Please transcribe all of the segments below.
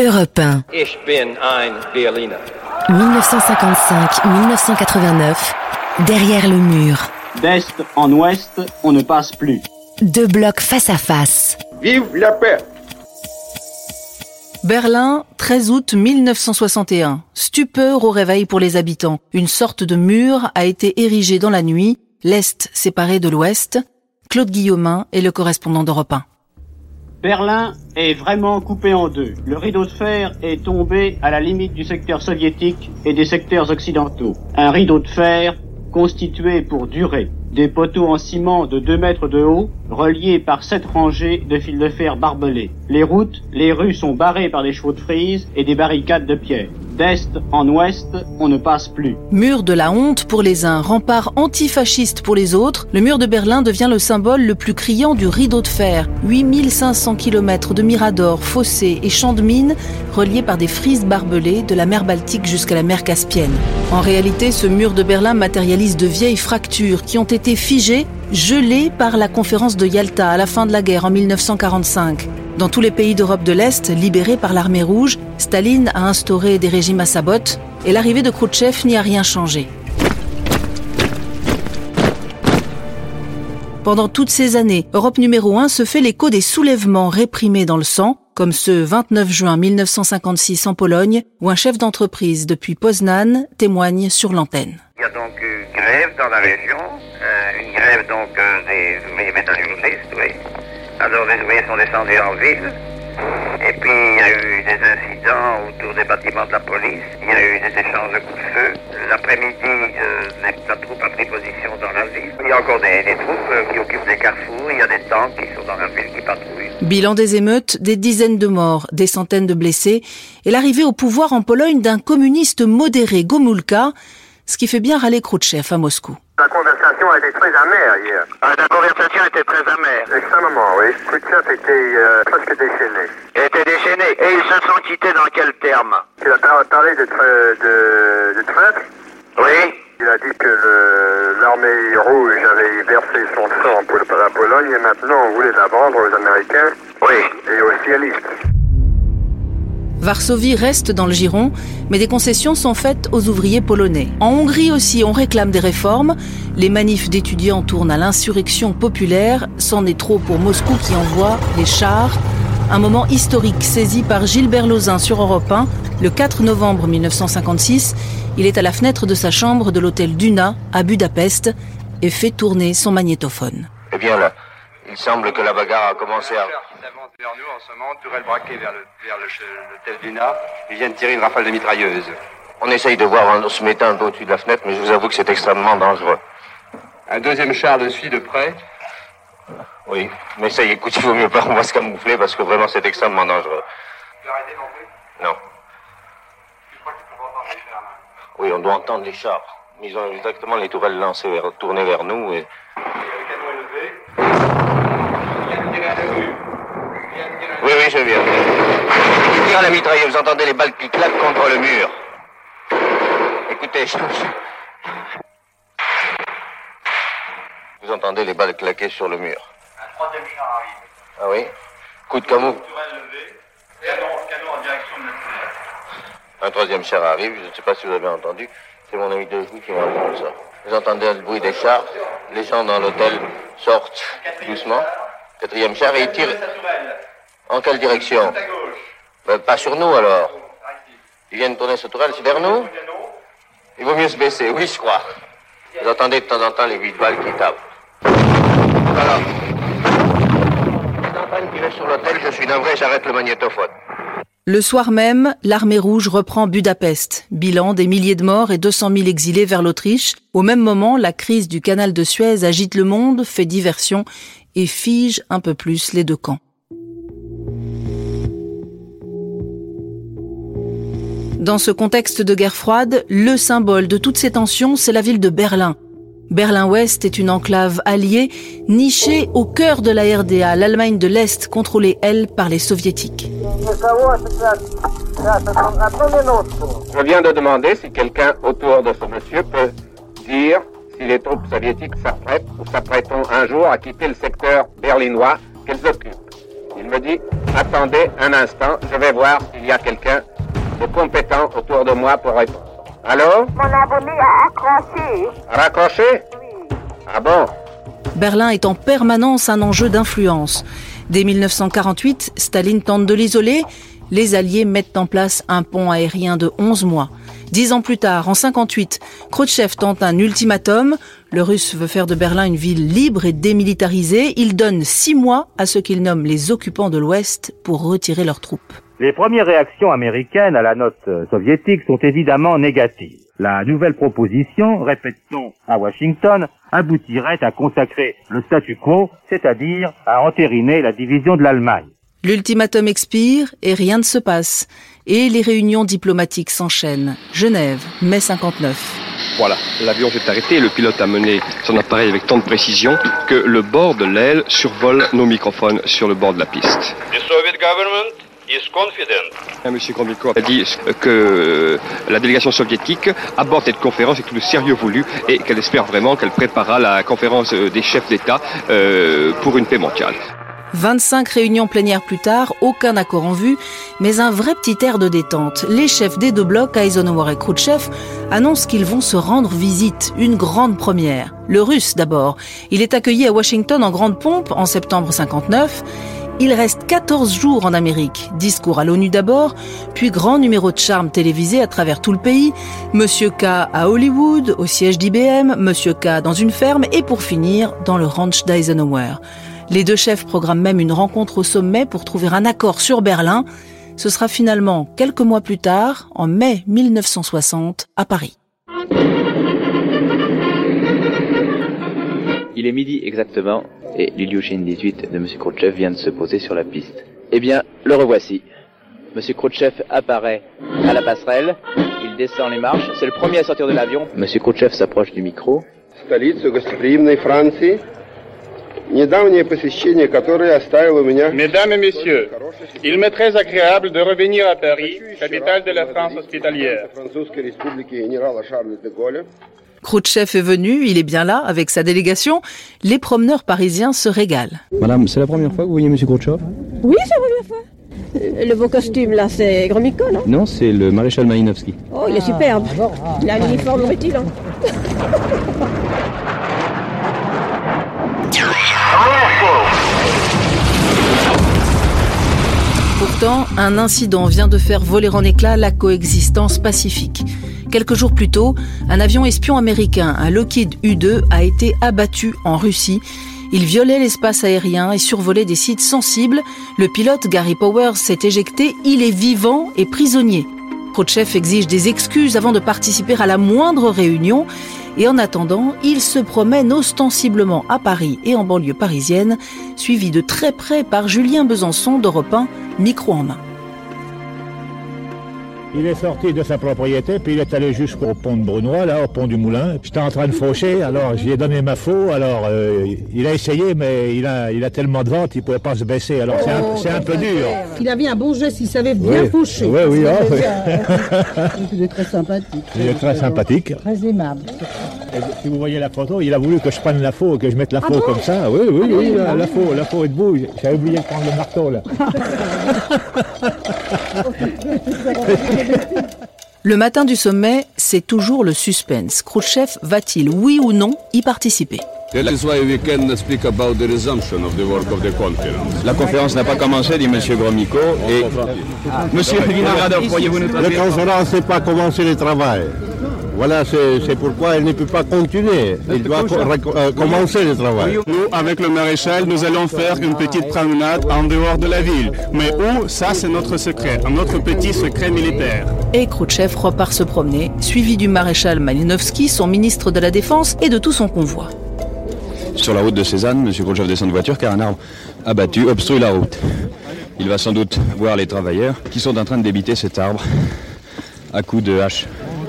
Europe 1. Ich bin ein Berliner. 1955-1989. Derrière le mur. D'est en ouest, on ne passe plus. Deux blocs face à face. Vive la paix Berlin, 13 août 1961. Stupeur au réveil pour les habitants. Une sorte de mur a été érigé dans la nuit, l'Est séparé de l'Ouest. Claude Guillaumin est le correspondant d'Europe 1. Berlin est vraiment coupé en deux. Le rideau de fer est tombé à la limite du secteur soviétique et des secteurs occidentaux. Un rideau de fer constitué pour durer. Des poteaux en ciment de 2 mètres de haut, reliés par sept rangées de fils de fer barbelés. Les routes, les rues sont barrées par des chevaux de frise et des barricades de pierre. D'est en ouest, on ne passe plus. Mur de la honte pour les uns, rempart antifasciste pour les autres, le mur de Berlin devient le symbole le plus criant du rideau de fer. 8500 km de miradors, fossés et champs de mines reliés par des frises barbelées de la mer Baltique jusqu'à la mer Caspienne. En réalité, ce mur de Berlin matérialise de vieilles fractures qui ont été figées, gelées par la conférence de Yalta à la fin de la guerre en 1945. Dans tous les pays d'Europe de l'Est, libérés par l'armée rouge, Staline a instauré des régimes à sa botte et l'arrivée de Khrouchtchev n'y a rien changé. Pendant toutes ces années, Europe numéro 1 se fait l'écho des soulèvements réprimés dans le sang, comme ce 29 juin 1956 en Pologne, où un chef d'entreprise depuis Poznan témoigne sur l'antenne. Il y a donc eu grève dans la région, euh, une grève donc euh, des métallurgistes, oui. Alors les ouvriers sont descendus en ville. Et puis il y a eu des incidents autour des bâtiments de la police. Il y a eu des échanges de coups de feu. L'après-midi, euh, la troupe a pris position dans la ville. Il y a encore des, troupes euh, qui occupent des carrefours. Il y a des tanks qui sont dans la ville qui patrouillent. Bilan des émeutes, des dizaines de morts, des centaines de blessés, et l'arrivée au pouvoir en Pologne d'un communiste modéré, Gomulka, ce qui fait bien râler Khrouchtchev à Moscou. La conversation a été très amère hier. Ah, la conversation était très amère. Extrêmement, oui. Khrouchtchev était euh, presque déchaîné. Il était déchaîné. Et ils se sont quittés dans quel terme? Il a par- parlé de, tra- de, de traite. Oui Il a dit que l'armée rouge avait versé son sang pour la Pologne et maintenant on voulait la vendre aux Américains Oui. et aux cialistes. Varsovie reste dans le giron, mais des concessions sont faites aux ouvriers polonais. En Hongrie aussi, on réclame des réformes. Les manifs d'étudiants tournent à l'insurrection populaire. C'en est trop pour Moscou qui envoie les chars. Un moment historique saisi par Gilbert Lozin sur Europe 1 le 4 novembre 1956. Il est à la fenêtre de sa chambre de l'hôtel Duna à Budapest et fait tourner son magnétophone. Eh bien là, il semble que la bagarre a commencé à... qui s'avance vers nous en ce moment, tourelle braquée vers le- vers le. Ils viennent tirer une rafale de mitrailleuse. On essaye de voir en se mettant un peu au-dessus de la fenêtre, mais je vous avoue que c'est extrêmement dangereux. Un deuxième char le suit de près. Oui, mais ça y est, écoute, il vaut mieux pas qu'on va se camoufler parce que vraiment c'est extrêmement dangereux. Tu as arrêté non plus Non. Je crois qu'il faut pas entendre les chars. hein. Oui, on doit entendre les chars. Ils ont exactement les tourelles lancées vers, tournées vers nous et... Et le canon est levé. Il vient de tirer à la rue. Il vient de tirer à la Oui, oui, je viens. Il tire à la mitrailleuse, vous entendez les balles qui claquent contre le mur. Écoutez, je... Vous entendez les balles claquer sur le mur. Un troisième char arrive. Ah oui Coup de camou. Tourelle levée. Canon, canon en direction de notre tunnel. Un troisième char arrive, je ne sais pas si vous avez entendu. C'est mon ami de joue qui m'a dit ça. Vous entendez le bruit des chars. Les gens dans l'hôtel sortent doucement. Quatrième char et ils tirent. En quelle direction. Ben, Pas sur nous alors. Ils viennent tourner ce tourelle, c'est vers nous. Il vaut mieux se baisser, oui, je crois. Vous entendez de temps en temps les huit balles qui tapent. Voilà. Sur l'hôtel, je suis navré, j'arrête le magnétophone. Le soir même, l'armée rouge reprend Budapest. Bilan des milliers de morts et 200 000 exilés vers l'Autriche. Au même moment, la crise du canal de Suez agite le monde, fait diversion et fige un peu plus les deux camps. Dans ce contexte de guerre froide, le symbole de toutes ces tensions, c'est la ville de Berlin. Berlin-Ouest est une enclave alliée, nichée au cœur de la RDA, l'Allemagne de l'Est, contrôlée, elle, par les soviétiques. Je viens de demander si quelqu'un autour de ce monsieur peut dire si les troupes soviétiques s'apprêtent ou s'apprêteront un jour à quitter le secteur berlinois qu'elles occupent. Il me dit Attendez un instant, je vais voir s'il y a quelqu'un compétent autour de moi pour répondre. Allô? Mon abonné a accroché. Raccroché? Ah bon? Berlin est en permanence un enjeu d'influence. Dès 1948, Staline tente de l'isoler. Les Alliés mettent en place un pont aérien de 11 mois. Dix ans plus tard, en 58, Khrouchtchev tente un ultimatum. Le Russe veut faire de Berlin une ville libre et démilitarisée. Il donne six mois à ce qu'il nomme les occupants de l'Ouest pour retirer leurs troupes. Les premières réactions américaines à la note soviétique sont évidemment négatives. La nouvelle proposition, répétons à Washington, aboutirait à consacrer le statu quo, c'est-à-dire à entériner la division de l'Allemagne. L'ultimatum expire et rien ne se passe. Et les réunions diplomatiques s'enchaînent. Genève, mai 59. Voilà, l'avion s'est arrêté et le pilote a mené son appareil avec tant de précision que le bord de l'aile survole nos microphones sur le bord de la piste. The Soviet government is confident. Monsieur Gromyko a dit que la délégation soviétique aborde cette conférence avec tout le sérieux voulu et qu'elle espère vraiment qu'elle préparera la conférence des chefs d'État euh, pour une paix mondiale. 25 réunions plénières plus tard, aucun accord en vue, mais un vrai petit air de détente. Les chefs des deux blocs, Eisenhower et Khrouchtchev, annoncent qu'ils vont se rendre visite, une grande première. Le russe d'abord. Il est accueilli à Washington en grande pompe en septembre 59. Il reste 14 jours en Amérique. Discours à l'ONU d'abord, puis grand numéro de charme télévisé à travers tout le pays. Monsieur K à Hollywood, au siège d'IBM, Monsieur K dans une ferme et pour finir, dans le ranch d'Eisenhower. Les deux chefs programment même une rencontre au sommet pour trouver un accord sur Berlin. Ce sera finalement quelques mois plus tard, en mai 1960, à Paris. Il est midi exactement et l'Ilyushin 18 de M. Khrouchtchev vient de se poser sur la piste. Eh bien, le revoici. M. Khrouchtchev apparaît à la passerelle, il descend les marches, c'est le premier à sortir de l'avion. M. Khrouchtchev s'approche du micro. Mesdames et messieurs, il m'est très agréable de revenir à Paris, capitale de la France hospitalière. Khrouchtchev est venu, il est bien là, avec sa délégation. Les promeneurs parisiens se régalent. Madame, c'est la première fois que vous voyez M. Khrouchtchev? Oui, c'est la première fois. Le beau costume, là, c'est Gromyko, non? Non, c'est le maréchal Malinowski. Oh, il est superbe. Il a l'uniforme rutilant. Pourtant, un incident vient de faire voler en éclats la coexistence pacifique. Quelques jours plus tôt, un avion espion américain, un Lockheed U-2, a été abattu en Russie. Il violait l'espace aérien et survolait des sites sensibles. Le pilote Gary Powers s'est éjecté. Il est vivant et prisonnier. Khrouchtchev exige des excuses avant de participer à la moindre réunion. Et en attendant, il se promène ostensiblement à Paris et en banlieue parisienne, suivi de très près par Julien Besançon d'Europe 1, micro en main. Il est sorti de sa propriété, puis il est allé jusqu'au pont de Brunois, là, au pont du Moulin. J'étais en train de faucher, alors j'y ai donné ma faux. Alors, euh, il a essayé, mais il a, il a tellement de ventes, il pouvait pas se baisser. Alors, c'est un, peu dur. Il avait un bon geste, il savait bien Oui. faucher. Oui, oui, ah, oui. Il est très sympathique. Il est très sympathique. Très aimable. Si vous voyez la photo, il a voulu que je prenne la faux, que je mette la Ah faux bon comme ça. Oui, oui, Ah oui, la, ah la faux, la faux est debout. J'avais oublié de prendre le marteau, là. Le matin du sommet, c'est toujours le suspense. Khrouchtchev va-t-il, oui ou non, y participer? La conférence n'a pas commencé, dit M. Gromyko. Et Monsieur Vinogradov, pourriez-vous nous La conférence n'est pas commencé le travail. Voilà, c'est pourquoi elle ne peut pas continuer. Il doit euh, commencer le travail. Nous, avec le maréchal, nous allons faire une petite promenade en dehors de la ville. Mais où Ça, c'est notre secret, un autre petit secret militaire. Et Khrouchtchev repart se promener, suivi du maréchal Malinowski, son ministre de la Défense, et de tout son convoi. Sur la route de Cézanne, M. Khrouchtchev descend de voiture car un arbre abattu obstrue la route. Il va sans doute voir les travailleurs qui sont en train de débiter cet arbre à coups de hache.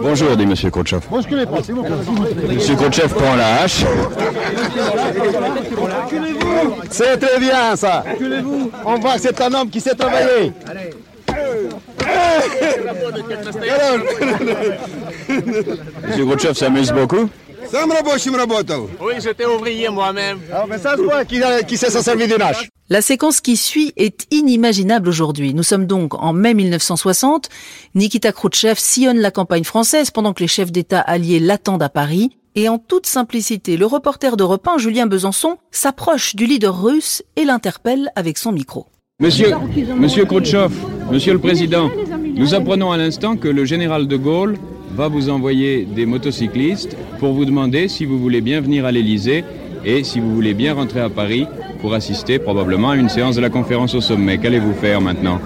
Bonjour, dit Monsieur Khrouchtchev. Monsieur Khrouchtchev prend la hache. C'est très bien ça. On voit que c'est un homme qui sait travailler. Monsieur Khrouchtchev s'amuse beaucoup. Oui, j'étais ouvrier moi-même. Ah, mais ça se voit qui, s'est sait servir d'une hache. La séquence qui suit est inimaginable aujourd'hui. Nous sommes donc en mai 1960. Nikita Khrouchtchev sillonne la campagne française pendant que les chefs d'État alliés l'attendent à Paris. Et en toute simplicité, le reporter d'Europe 1, Julien Besançon, s'approche du leader russe et l'interpelle avec son micro. Monsieur, Monsieur Khrouchtchev, Monsieur le Président, nous apprenons à l'instant que le général de Gaulle va vous envoyer des motocyclistes pour vous demander si vous voulez bien venir à l'Élysée et si vous voulez bien rentrer à Paris pour assister probablement à une séance de la conférence au sommet. Qu'allez-vous faire maintenant?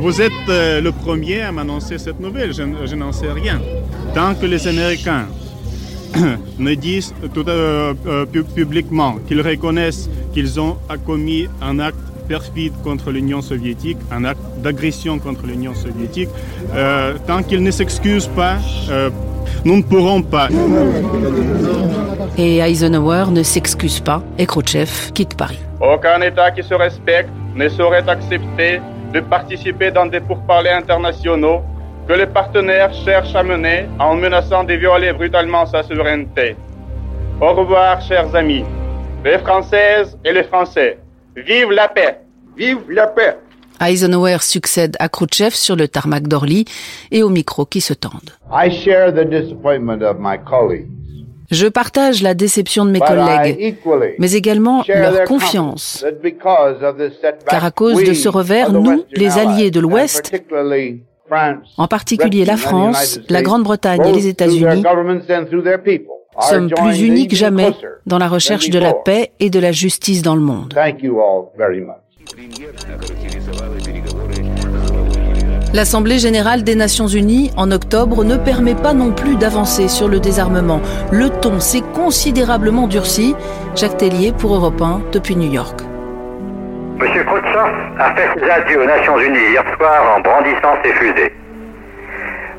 Vous êtes euh, le premier à m'annoncer cette nouvelle, je, je n'en sais rien. Tant que les Américains ne disent tout, euh, euh, publiquement qu'ils reconnaissent qu'ils ont commis un acte perfide contre l'Union soviétique, un acte d'agression contre l'Union soviétique, euh, tant qu'ils ne s'excusent pas, nous ne pourrons pas. Et Eisenhower ne s'excuse pas et Khrouchtchev quitte Paris. Aucun État qui se respecte ne saurait accepter de participer dans des pourparlers internationaux que les partenaires cherchent à mener en menaçant de violer brutalement sa souveraineté. Au revoir, chers amis, les Françaises et les Français. Vive la paix! Vive la paix! Eisenhower succède à Khrouchtchev sur le tarmac d'Orly et au micro qui se tendent. I share the disappointment of my colleagues. Je partage la déception de mes collègues, mais également leur confiance. Car à cause de ce revers, nous, les alliés de l'Ouest, en particulier la France, la Grande-Bretagne et les États-Unis, sommes plus unis que jamais dans la recherche de la paix et de la justice dans le monde. L'Assemblée générale des Nations unies, en octobre, ne permet pas non plus d'avancer sur le désarmement. Le ton s'est considérablement durci. Jacques Tellier pour Europe 1 depuis New York. Monsieur Khrouchtchev a fait ses adieux aux Nations Unies hier soir en brandissant ses fusées.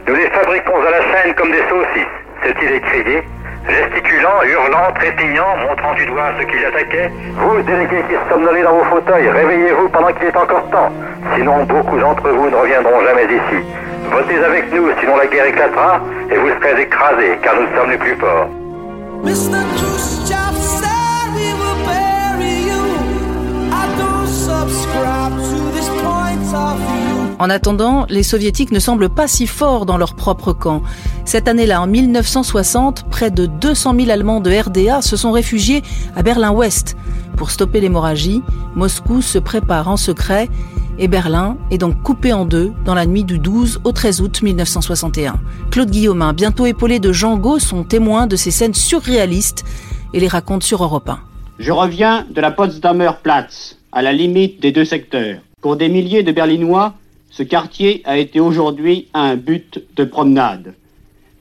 Nous les fabriquons à la chaîne comme des saucisses, s'est-il écrié, gesticulant, hurlant, trépignant, montrant du doigt ceux qui l'attaquaient. Vous, délégués qui somnolez dans vos fauteuils, réveillez-vous pendant qu'il est encore temps. Sinon, beaucoup d'entre vous ne reviendront jamais ici. Votez avec nous, sinon la guerre éclatera et vous serez écrasés, car nous sommes les plus forts. En attendant, les soviétiques ne semblent pas si forts dans leur propre camp. Cette année-là, en 1960, près de 200 000 Allemands de RDA se sont réfugiés à Berlin-Ouest. Pour stopper l'hémorragie, Moscou se prépare en secret et Berlin est donc coupé en deux dans la nuit du 12 au 13 août 1961. Claude Guillaumin, bientôt épaulé de Jean Gau, sont témoins de ces scènes surréalistes et les raconte sur Europe 1. Je reviens de la Potsdamer Platz, à la limite des deux secteurs. Pour des milliers de Berlinois, ce quartier a été aujourd'hui un but de promenade.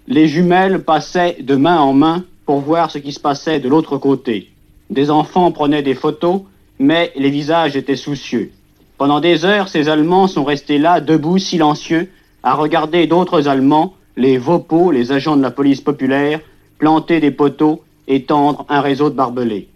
Les jumelles passaient de main en main pour voir ce qui se passait de l'autre côté. Des enfants prenaient des photos, mais les visages étaient soucieux. Pendant des heures, ces Allemands sont restés là, debout, silencieux, à regarder d'autres Allemands, les Vopos, les agents de la police populaire, planter des poteaux et tendre un réseau de barbelés.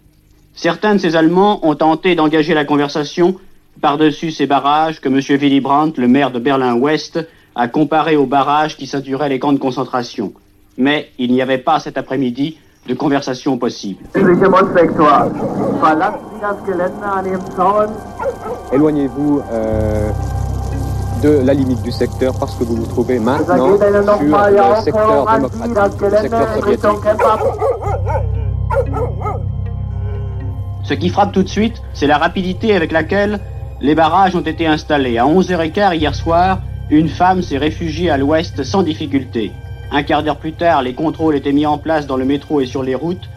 Certains de ces Allemands ont tenté d'engager la conversation par-dessus ces barrages que M. Willy Brandt, le maire de Berlin-Ouest, a comparé aux barrages qui saturaient les camps de concentration. Mais il n'y avait pas cet après-midi de conversation possible. Éloignez-vous euh, de la limite du secteur parce que vous vous trouvez maintenant sur le secteur démocratique, le secteur soviétique. Ce qui frappe tout de suite, c'est la rapidité avec laquelle les barrages ont été installés. À 11h15 hier soir, une femme s'est réfugiée à l'ouest sans difficulté. Un quart d'heure plus tard, les contrôles étaient mis en place dans le métro et sur les routes.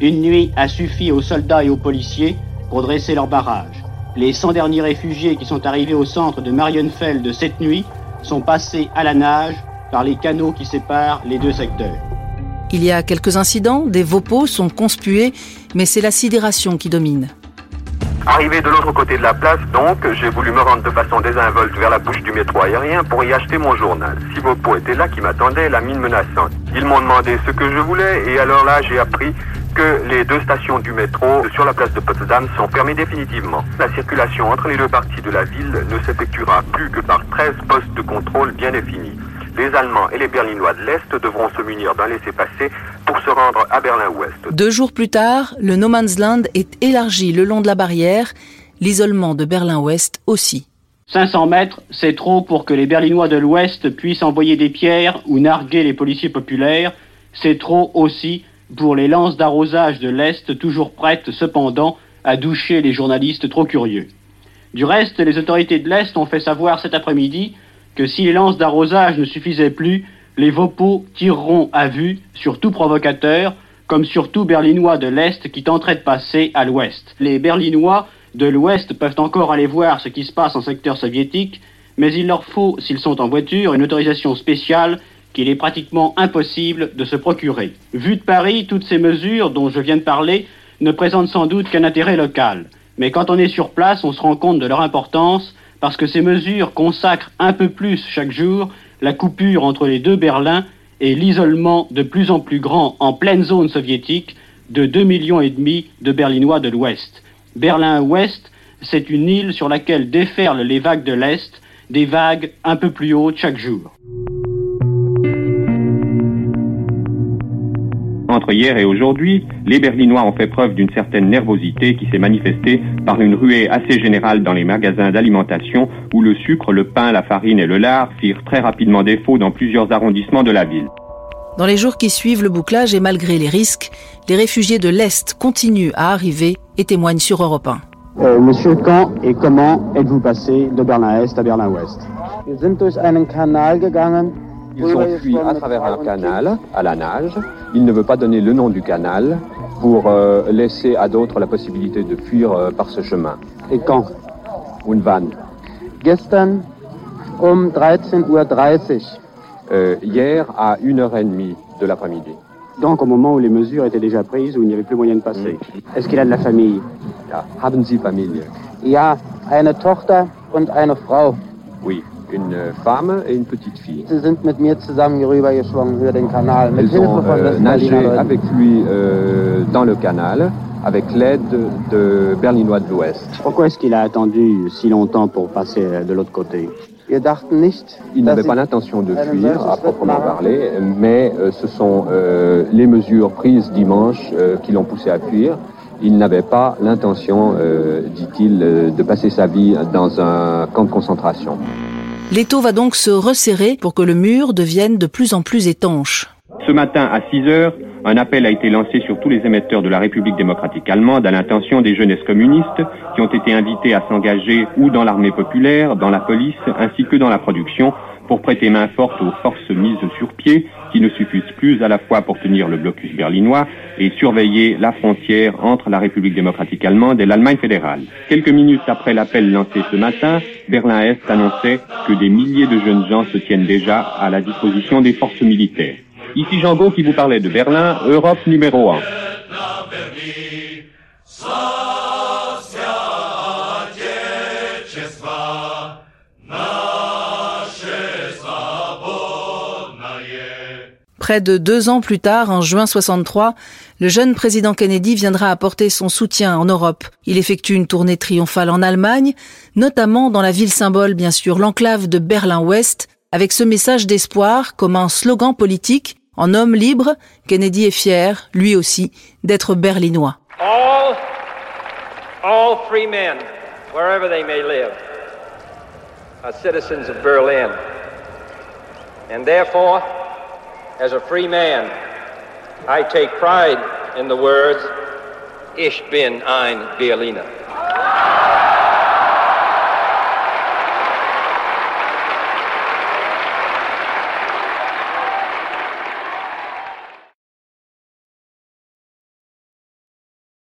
Une nuit a suffi aux soldats et aux policiers pour dresser leurs barrages. Les 100 derniers réfugiés qui sont arrivés au centre de Marienfeld cette nuit sont passés à la nage par les canaux qui séparent les deux secteurs. Il y a quelques incidents, des vopos sont conspués, mais c'est la sidération qui domine. Arrivé de l'autre côté de la place, donc, j'ai voulu me rendre de façon désinvolte vers la bouche du métro aérien pour y acheter mon journal. Six Vopos étaient là qui m'attendaient, la mine menaçante. Ils m'ont demandé ce que je voulais et alors là, j'ai appris que les deux stations du métro sur la place de Potsdam sont fermées définitivement. La circulation entre les deux parties de la ville ne s'effectuera plus que par 13 postes de contrôle bien définis. Les Allemands et les Berlinois de l'Est devront se munir d'un laissez-passer pour se rendre à Berlin-Ouest. Deux jours plus tard, le No Man's Land est élargi le long de la barrière, l'isolement de Berlin-Ouest aussi. 500 mètres, c'est trop pour que les Berlinois de l'Ouest puissent envoyer des pierres ou narguer les policiers populaires. C'est trop aussi pour les lances d'arrosage de l'Est, toujours prêtes cependant à doucher les journalistes trop curieux. Du reste, les autorités de l'Est ont fait savoir cet après-midi que si les lances d'arrosage ne suffisaient plus, les Vopos tireront à vue sur tout provocateur, comme sur tout Berlinois de l'Est qui tenterait de passer à l'Ouest. Les Berlinois de l'Ouest peuvent encore aller voir ce qui se passe en secteur soviétique, mais il leur faut, s'ils sont en voiture, une autorisation spéciale qu'il est pratiquement impossible de se procurer. Vu de Paris, toutes ces mesures dont je viens de parler ne présentent sans doute qu'un intérêt local. Mais quand on est sur place, on se rend compte de leur importance parce que ces mesures consacrent un peu plus chaque jour la coupure entre les deux Berlins et l'isolement de plus en plus grand en pleine zone soviétique de 2 millions et demi de Berlinois de l'Ouest. Berlin-Ouest, c'est une île sur laquelle déferlent les vagues de l'Est, des vagues un peu plus hautes chaque jour. Entre hier et aujourd'hui, les Berlinois ont fait preuve d'une certaine nervosité qui s'est manifestée par une ruée assez générale dans les magasins d'alimentation où le sucre, le pain, la farine et le lard firent très rapidement défaut dans plusieurs arrondissements de la ville. Dans les jours qui suivent le bouclage et malgré les risques, les réfugiés de l'Est continuent à arriver et témoignent sur Europe 1. Euh, monsieur, quand et comment êtes-vous passé de Berlin-Est à Berlin-Ouest Ils ont fui à travers un canal, à la nage. Il ne veut pas donner le nom du canal pour euh, laisser à d'autres la possibilité de fuir euh, par ce chemin. Et quand? Une vanne. Gestern um 13.30 Uhr. Euh, hier à 1h30 de l'après-midi. Donc au moment où les mesures étaient déjà prises, où il n'y avait plus moyen de passer. Est-ce qu'il a de la famille? Ja, haben Sie Familie? Ja, eine Tochter und eine Frau. Oui, une femme et une petite fille. Sie sind mit mir zusammen hier rübergeschwommen über den Kanal. Mit Elles Hilfe ont von euh, nagé avec lui euh, dans le canal avec l'aide de Berlinois de l'Ouest. Pourquoi est-ce qu'il a attendu si longtemps pour passer euh, de l'autre côté? Wir dachten nicht, Il n'avait pas l'intention de fuir à proprement parler, mais ce sont euh, les mesures prises dimanche euh, qui l'ont poussé à fuir. Il n'avait pas l'intention, euh, dit-il, de passer sa vie dans un camp de concentration. L'étau va donc se resserrer pour que le mur devienne de plus en plus étanche. Ce matin à 6 heures, un appel a été lancé sur tous les émetteurs de la République démocratique allemande à l'intention des jeunesses communistes qui ont été invités à s'engager ou dans l'armée populaire, dans la police, ainsi que dans la production pour prêter main forte aux forces mises sur pied qui ne suffisent plus à la fois pour tenir le blocus berlinois et surveiller la frontière entre la République démocratique allemande et l'Allemagne fédérale. Quelques minutes après l'appel lancé ce matin, Berlin-Est annonçait que des milliers de jeunes gens se tiennent déjà à la disposition des forces militaires. Ici Gau qui vous parlait de Berlin, Europe numéro 1. Près de deux ans plus tard, en juin 63, le jeune président Kennedy viendra apporter son soutien en Europe. Il effectue une tournée triomphale en Allemagne, notamment dans la ville symbole, bien sûr, l'enclave de Berlin-Ouest, avec ce message d'espoir comme un slogan politique. En homme libre, Kennedy est fier, lui aussi, d'être berlinois. All, all free men, wherever they may live, are citizens of Berlin. And therefore, as a free man, I take pride in the words, Ich bin ein Berliner.